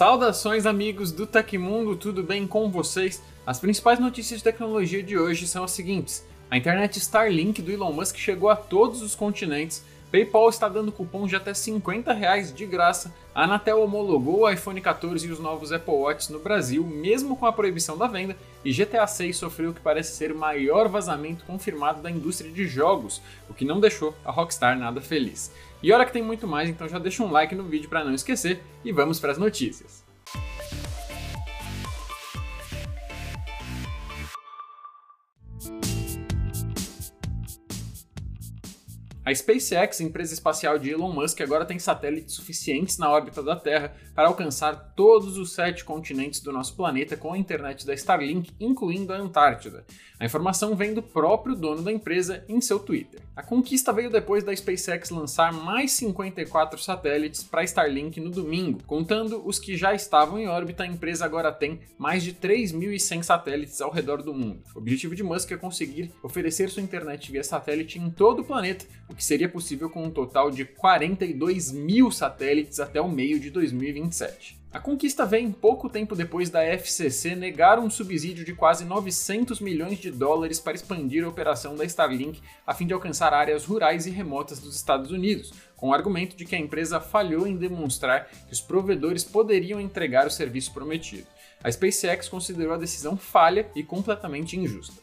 Saudações amigos do Tecmundo, tudo bem com vocês? As principais notícias de tecnologia de hoje são as seguintes: a internet Starlink do Elon Musk chegou a todos os continentes, PayPal está dando cupom de até 50 reais de graça, a Anatel homologou o iPhone 14 e os novos Apple Watch no Brasil, mesmo com a proibição da venda, e GTA 6 sofreu o que parece ser o maior vazamento confirmado da indústria de jogos, o que não deixou a Rockstar nada feliz. E olha que tem muito mais, então já deixa um like no vídeo para não esquecer e vamos para as notícias. A SpaceX, empresa espacial de Elon Musk, agora tem satélites suficientes na órbita da Terra para alcançar todos os sete continentes do nosso planeta com a internet da Starlink, incluindo a Antártida. A informação vem do próprio dono da empresa em seu Twitter. A conquista veio depois da SpaceX lançar mais 54 satélites para Starlink no domingo. Contando os que já estavam em órbita, a empresa agora tem mais de 3.100 satélites ao redor do mundo. O objetivo de Musk é conseguir oferecer sua internet via satélite em todo o planeta, o que seria possível com um total de 42 mil satélites até o meio de 2027. A conquista vem pouco tempo depois da FCC negar um subsídio de quase 900 milhões de dólares para expandir a operação da Starlink a fim de alcançar áreas rurais e remotas dos Estados Unidos, com o argumento de que a empresa falhou em demonstrar que os provedores poderiam entregar o serviço prometido. A SpaceX considerou a decisão falha e completamente injusta.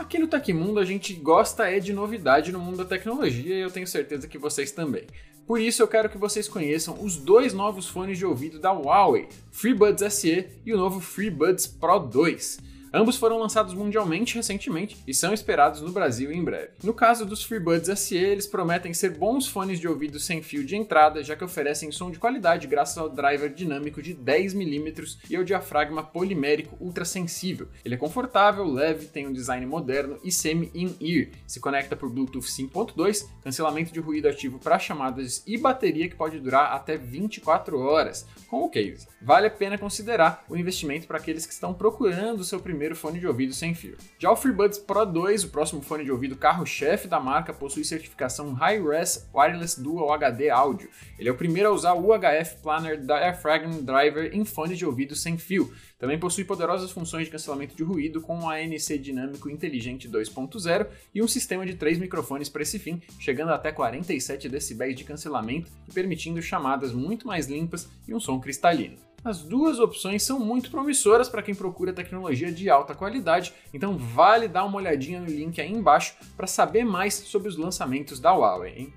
Aqui no Tecmundo a gente gosta é de novidade no mundo da tecnologia e eu tenho certeza que vocês também. Por isso eu quero que vocês conheçam os dois novos fones de ouvido da Huawei, FreeBuds SE e o novo FreeBuds Pro 2. Ambos foram lançados mundialmente recentemente e são esperados no Brasil em breve. No caso dos FreeBuds SE, eles prometem ser bons fones de ouvido sem fio de entrada, já que oferecem som de qualidade graças ao driver dinâmico de 10mm e ao diafragma polimérico ultra sensível. Ele é confortável, leve, tem um design moderno e semi-in-ear. Se conecta por Bluetooth 5.2, cancelamento de ruído ativo para chamadas e bateria que pode durar até 24 horas, com o case. Vale a pena considerar o investimento para aqueles que estão procurando o seu primeiro primeiro fone de ouvido sem fio. Já o FreeBuds Pro 2, o próximo fone de ouvido carro-chefe da marca, possui certificação High-Res Wireless Dual HD Audio. Ele é o primeiro a usar o UHF Planner Diaphragm Driver em fone de ouvido sem fio. Também possui poderosas funções de cancelamento de ruído com um ANC dinâmico inteligente 2.0 e um sistema de três microfones para esse fim, chegando até 47 decibéis de cancelamento permitindo chamadas muito mais limpas e um som cristalino. As duas opções são muito promissoras para quem procura tecnologia de alta qualidade, então vale dar uma olhadinha no link aí embaixo para saber mais sobre os lançamentos da Huawei. Hein?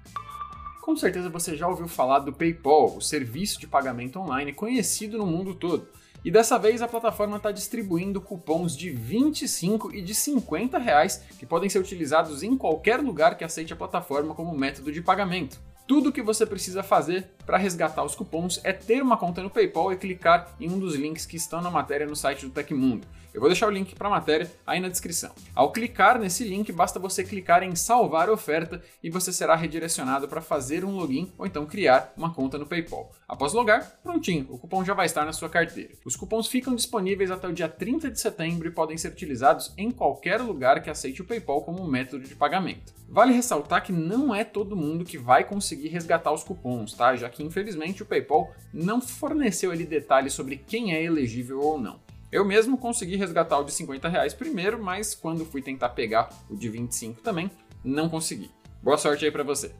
Com certeza você já ouviu falar do PayPal, o serviço de pagamento online conhecido no mundo todo. E dessa vez a plataforma está distribuindo cupons de 25 e de 50 reais que podem ser utilizados em qualquer lugar que aceite a plataforma como método de pagamento. Tudo o que você precisa fazer para resgatar os cupons é ter uma conta no PayPal e clicar em um dos links que estão na matéria no site do Tecmundo. Eu vou deixar o link para a matéria aí na descrição. Ao clicar nesse link, basta você clicar em salvar oferta e você será redirecionado para fazer um login ou então criar uma conta no PayPal. Após logar, prontinho, o cupom já vai estar na sua carteira. Os cupons ficam disponíveis até o dia 30 de setembro e podem ser utilizados em qualquer lugar que aceite o PayPal como método de pagamento. Vale ressaltar que não é todo mundo que vai conseguir resgatar os cupons, tá? Já que infelizmente o PayPal não forneceu ali detalhes sobre quem é elegível ou não. Eu mesmo consegui resgatar o de 50 reais primeiro, mas quando fui tentar pegar o de 25 também, não consegui. Boa sorte aí para você.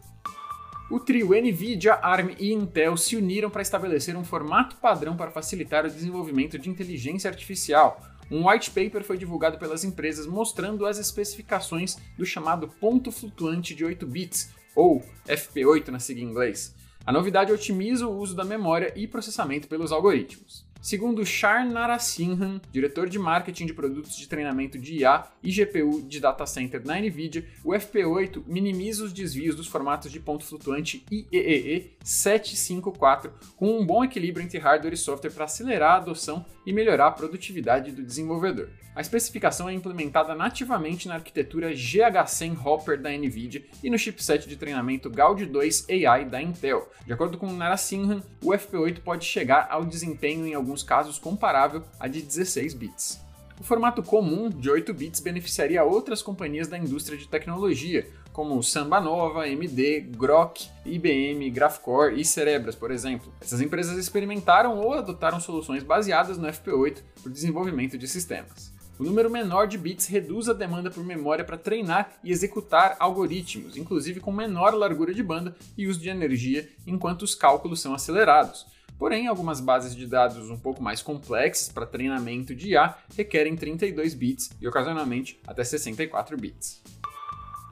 O trio Nvidia, ARM e Intel se uniram para estabelecer um formato padrão para facilitar o desenvolvimento de inteligência artificial. Um white paper foi divulgado pelas empresas mostrando as especificações do chamado ponto flutuante de 8 bits, ou FP8 na sigla em inglês. A novidade otimiza o uso da memória e processamento pelos algoritmos. Segundo Shar Narasimhan, diretor de marketing de produtos de treinamento de IA e GPU de data center na NVIDIA, o FP8 minimiza os desvios dos formatos de ponto flutuante IEEE 754 com um bom equilíbrio entre hardware e software para acelerar a adoção e melhorar a produtividade do desenvolvedor. A especificação é implementada nativamente na arquitetura GH100 Hopper da NVIDIA e no chipset de treinamento Gaudi 2 AI da Intel. De acordo com Narasimhan, o FP8 pode chegar ao desempenho em alguns alguns casos comparável à de 16 bits. O formato comum de 8 bits beneficiaria outras companhias da indústria de tecnologia, como Samba Nova, MD, Grok, IBM, Graphcore e Cerebras, por exemplo. Essas empresas experimentaram ou adotaram soluções baseadas no FP8 para o desenvolvimento de sistemas. O número menor de bits reduz a demanda por memória para treinar e executar algoritmos, inclusive com menor largura de banda e uso de energia, enquanto os cálculos são acelerados. Porém, algumas bases de dados um pouco mais complexas para treinamento de IA requerem 32 bits e ocasionalmente até 64 bits.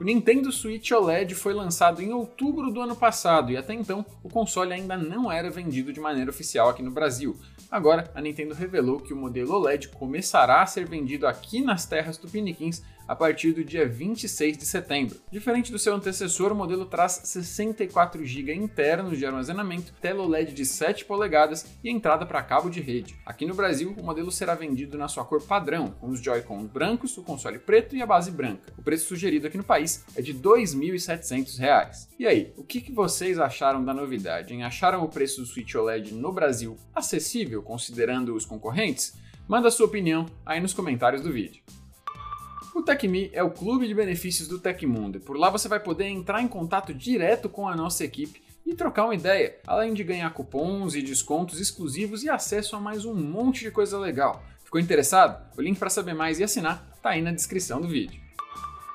O Nintendo Switch OLED foi lançado em outubro do ano passado e até então o console ainda não era vendido de maneira oficial aqui no Brasil. Agora, a Nintendo revelou que o modelo OLED começará a ser vendido aqui nas terras tupiniquins a partir do dia 26 de setembro. Diferente do seu antecessor, o modelo traz 64 GB internos de armazenamento, tela OLED de 7 polegadas e entrada para cabo de rede. Aqui no Brasil, o modelo será vendido na sua cor padrão, com os Joy-Cons brancos, o console preto e a base branca. O preço sugerido aqui no país é de R$ 2.700. E aí, o que, vocês acharam da novidade? Hein? Acharam o preço do Switch OLED no Brasil acessível, considerando os concorrentes? Manda sua opinião aí nos comentários do vídeo. O TecMe é o clube de benefícios do Tecmundo. Por lá você vai poder entrar em contato direto com a nossa equipe e trocar uma ideia, além de ganhar cupons e descontos exclusivos e acesso a mais um monte de coisa legal. Ficou interessado? O link para saber mais e assinar está aí na descrição do vídeo.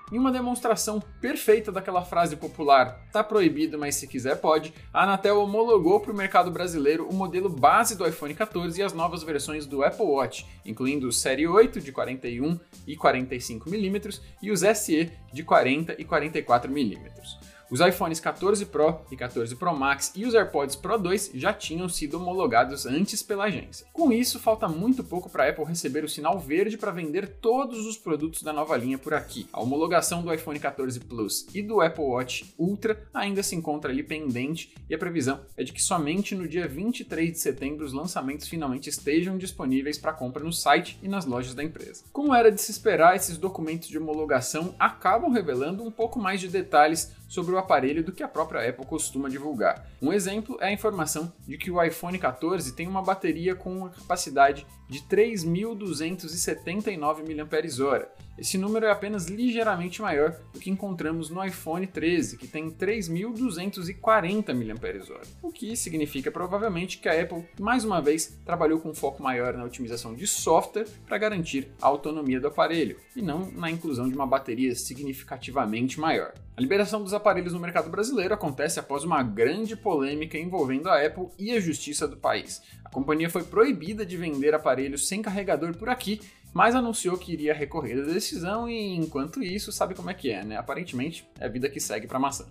Em uma demonstração perfeita daquela frase popular, tá proibido, mas se quiser pode, a Anatel homologou para o mercado brasileiro o modelo base do iPhone 14 e as novas versões do Apple Watch, incluindo o Série 8 de 41 e 45 mm e os SE de 40 e 44 mm. Os iPhones 14 Pro e 14 Pro Max e os AirPods Pro 2 já tinham sido homologados antes pela agência. Com isso, falta muito pouco para a Apple receber o sinal verde para vender todos os produtos da nova linha por aqui. A homologação do iPhone 14 Plus e do Apple Watch Ultra ainda se encontra ali pendente e a previsão é de que somente no dia 23 de setembro os lançamentos finalmente estejam disponíveis para compra no site e nas lojas da empresa. Como era de se esperar, esses documentos de homologação acabam revelando um pouco mais de detalhes sobre o aparelho do que a própria Apple costuma divulgar. Um exemplo é a informação de que o iPhone 14 tem uma bateria com uma capacidade de 3.279 mAh. Esse número é apenas ligeiramente maior do que encontramos no iPhone 13, que tem 3.240 mAh, o que significa provavelmente que a Apple mais uma vez trabalhou com foco maior na otimização de software para garantir a autonomia do aparelho, e não na inclusão de uma bateria significativamente maior. A liberação dos aparelhos no mercado brasileiro acontece após uma grande polêmica envolvendo a Apple e a justiça do país. A companhia foi proibida de vender aparelhos sem carregador por aqui, mas anunciou que iria recorrer da decisão e enquanto isso, sabe como é que é, né? Aparentemente é a vida que segue para maçã.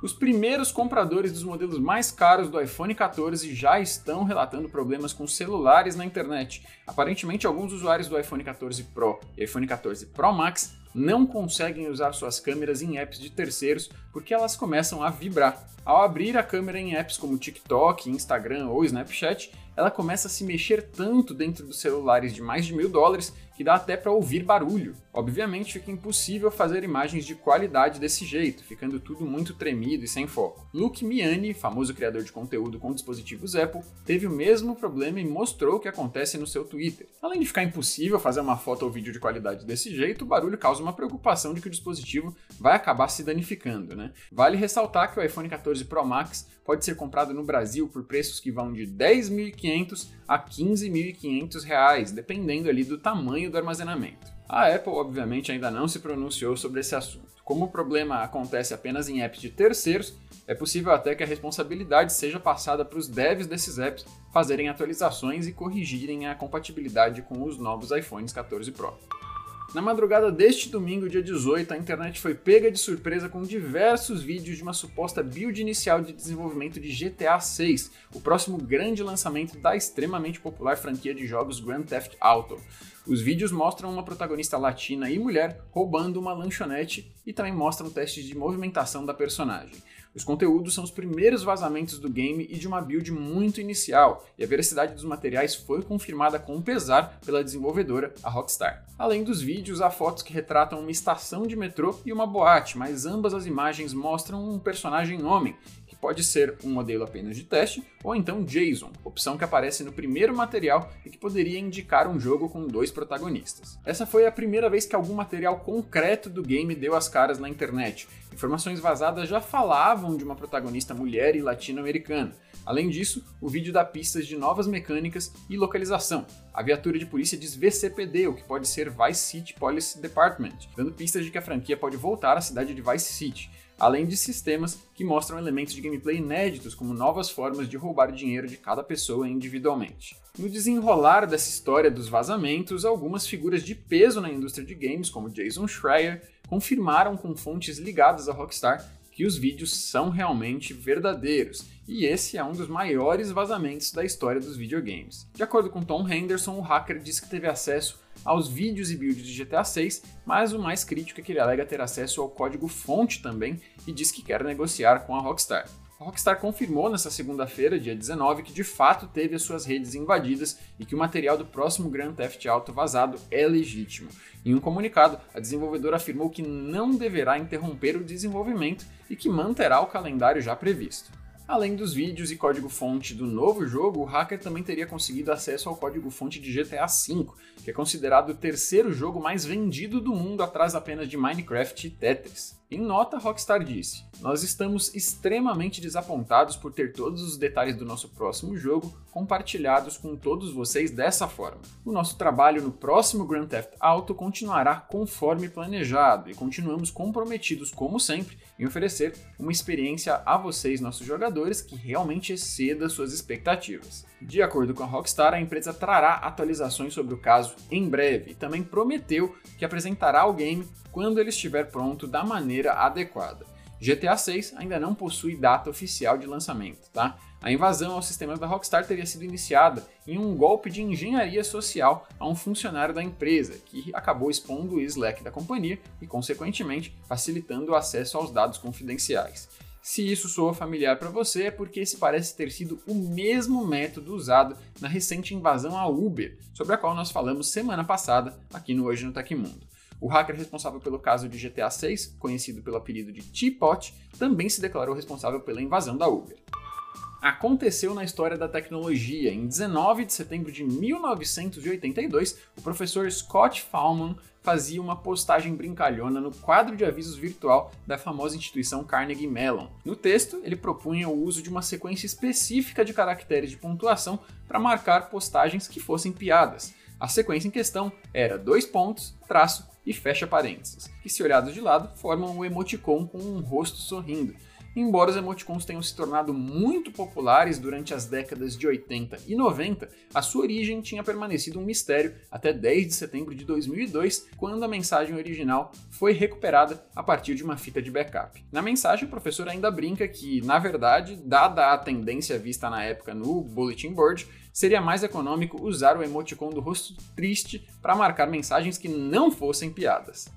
Os primeiros compradores dos modelos mais caros do iPhone 14 já estão relatando problemas com celulares na internet. Aparentemente, alguns usuários do iPhone 14 Pro e iPhone 14 Pro Max não conseguem usar suas câmeras em apps de terceiros porque elas começam a vibrar. Ao abrir a câmera em apps como TikTok, Instagram ou Snapchat, ela começa a se mexer tanto dentro dos celulares de mais de mil dólares que dá até para ouvir barulho. Obviamente fica impossível fazer imagens de qualidade desse jeito, ficando tudo muito tremido e sem foco. Luke Miani, famoso criador de conteúdo com dispositivos Apple, teve o mesmo problema e mostrou o que acontece no seu Twitter. Além de ficar impossível fazer uma foto ou vídeo de qualidade desse jeito, o barulho causa uma preocupação de que o dispositivo vai acabar se danificando, né? Vale ressaltar que o iPhone 14 Pro Max pode ser comprado no Brasil por preços que vão de 10.500 a 15.500 reais, dependendo ali do tamanho do armazenamento. A Apple, obviamente, ainda não se pronunciou sobre esse assunto. Como o problema acontece apenas em apps de terceiros, é possível até que a responsabilidade seja passada para os devs desses apps fazerem atualizações e corrigirem a compatibilidade com os novos iPhones 14 Pro. Na madrugada deste domingo, dia 18, a internet foi pega de surpresa com diversos vídeos de uma suposta build inicial de desenvolvimento de GTA 6, o próximo grande lançamento da extremamente popular franquia de jogos Grand Theft Auto. Os vídeos mostram uma protagonista latina e mulher roubando uma lanchonete e também mostram testes de movimentação da personagem. Os conteúdos são os primeiros vazamentos do game e de uma build muito inicial, e a veracidade dos materiais foi confirmada com pesar pela desenvolvedora, a Rockstar. Além dos vídeos, há fotos que retratam uma estação de metrô e uma boate, mas ambas as imagens mostram um personagem homem, pode ser um modelo apenas de teste, ou então JSON, opção que aparece no primeiro material e que poderia indicar um jogo com dois protagonistas. Essa foi a primeira vez que algum material concreto do game deu as caras na internet. Informações vazadas já falavam de uma protagonista mulher e latino-americana. Além disso, o vídeo dá pistas de novas mecânicas e localização. A viatura de polícia diz VCPD, o que pode ser Vice City Police Department, dando pistas de que a franquia pode voltar à cidade de Vice City além de sistemas que mostram elementos de gameplay inéditos, como novas formas de roubar dinheiro de cada pessoa individualmente. No desenrolar dessa história dos vazamentos, algumas figuras de peso na indústria de games, como Jason Schreier, confirmaram com fontes ligadas à Rockstar que os vídeos são realmente verdadeiros, e esse é um dos maiores vazamentos da história dos videogames. De acordo com Tom Henderson, o hacker disse que teve acesso aos vídeos e builds de GTA 6, mas o mais crítico é que ele alega ter acesso ao código-fonte também e diz que quer negociar com a Rockstar. A Rockstar confirmou nesta segunda-feira, dia 19, que de fato teve as suas redes invadidas e que o material do próximo Grand Theft Auto vazado é legítimo. Em um comunicado, a desenvolvedora afirmou que não deverá interromper o desenvolvimento e que manterá o calendário já previsto. Além dos vídeos e código-fonte do novo jogo, o hacker também teria conseguido acesso ao código-fonte de GTA V, que é considerado o terceiro jogo mais vendido do mundo atrás apenas de Minecraft e Tetris. Em nota, Rockstar disse: Nós estamos extremamente desapontados por ter todos os detalhes do nosso próximo jogo compartilhados com todos vocês dessa forma. O nosso trabalho no próximo Grand Theft Auto continuará conforme planejado e continuamos comprometidos, como sempre, em oferecer uma experiência a vocês, nossos jogadores, que realmente exceda suas expectativas. De acordo com a Rockstar, a empresa trará atualizações sobre o caso em breve e também prometeu que apresentará o game quando ele estiver pronto da maneira adequada. GTA 6 ainda não possui data oficial de lançamento, tá? A invasão aos sistemas da Rockstar teria sido iniciada em um golpe de engenharia social a um funcionário da empresa, que acabou expondo o Slack da companhia e, consequentemente, facilitando o acesso aos dados confidenciais. Se isso soa familiar para você, é porque esse parece ter sido o mesmo método usado na recente invasão à Uber, sobre a qual nós falamos semana passada aqui no Hoje no Tecmundo. O hacker responsável pelo caso de GTA 6, conhecido pelo apelido de Teapot, também se declarou responsável pela invasão da Uber. Aconteceu na história da tecnologia. Em 19 de setembro de 1982, o professor Scott Fahlman fazia uma postagem brincalhona no quadro de avisos virtual da famosa instituição Carnegie Mellon. No texto, ele propunha o uso de uma sequência específica de caracteres de pontuação para marcar postagens que fossem piadas. A sequência em questão era dois pontos, traço e fecha parênteses, que se olhados de lado formam um emoticon com um rosto sorrindo. Embora os emoticons tenham se tornado muito populares durante as décadas de 80 e 90, a sua origem tinha permanecido um mistério até 10 de setembro de 2002, quando a mensagem original foi recuperada a partir de uma fita de backup. Na mensagem, o professor ainda brinca que, na verdade, dada a tendência vista na época no bulletin board, seria mais econômico usar o emoticon do rosto triste para marcar mensagens que não fossem piadas.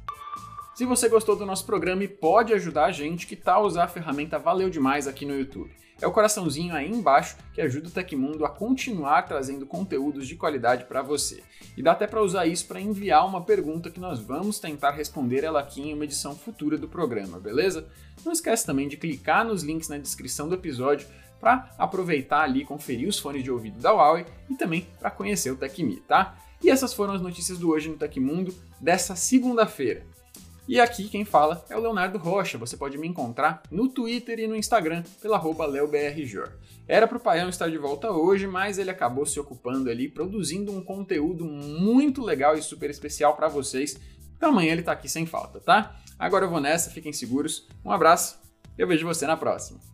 Se você gostou do nosso programa e pode ajudar a gente, que tal usar a ferramenta Valeu Demais aqui no YouTube? É o coraçãozinho aí embaixo que ajuda o Tecmundo a continuar trazendo conteúdos de qualidade para você. E dá até para usar isso para enviar uma pergunta que nós vamos tentar responder ela aqui em uma edição futura do programa, beleza? Não esquece também de clicar nos links na descrição do episódio para aproveitar ali conferir os fones de ouvido da Huawei e também para conhecer o Tecmi, tá? E essas foram as notícias do Hoje no Tecmundo dessa segunda-feira. E aqui quem fala é o Leonardo Rocha. Você pode me encontrar no Twitter e no Instagram pela leobrjor. Era para o Paião estar de volta hoje, mas ele acabou se ocupando ali, produzindo um conteúdo muito legal e super especial para vocês. Então amanhã ele está aqui sem falta, tá? Agora eu vou nessa, fiquem seguros. Um abraço, eu vejo você na próxima.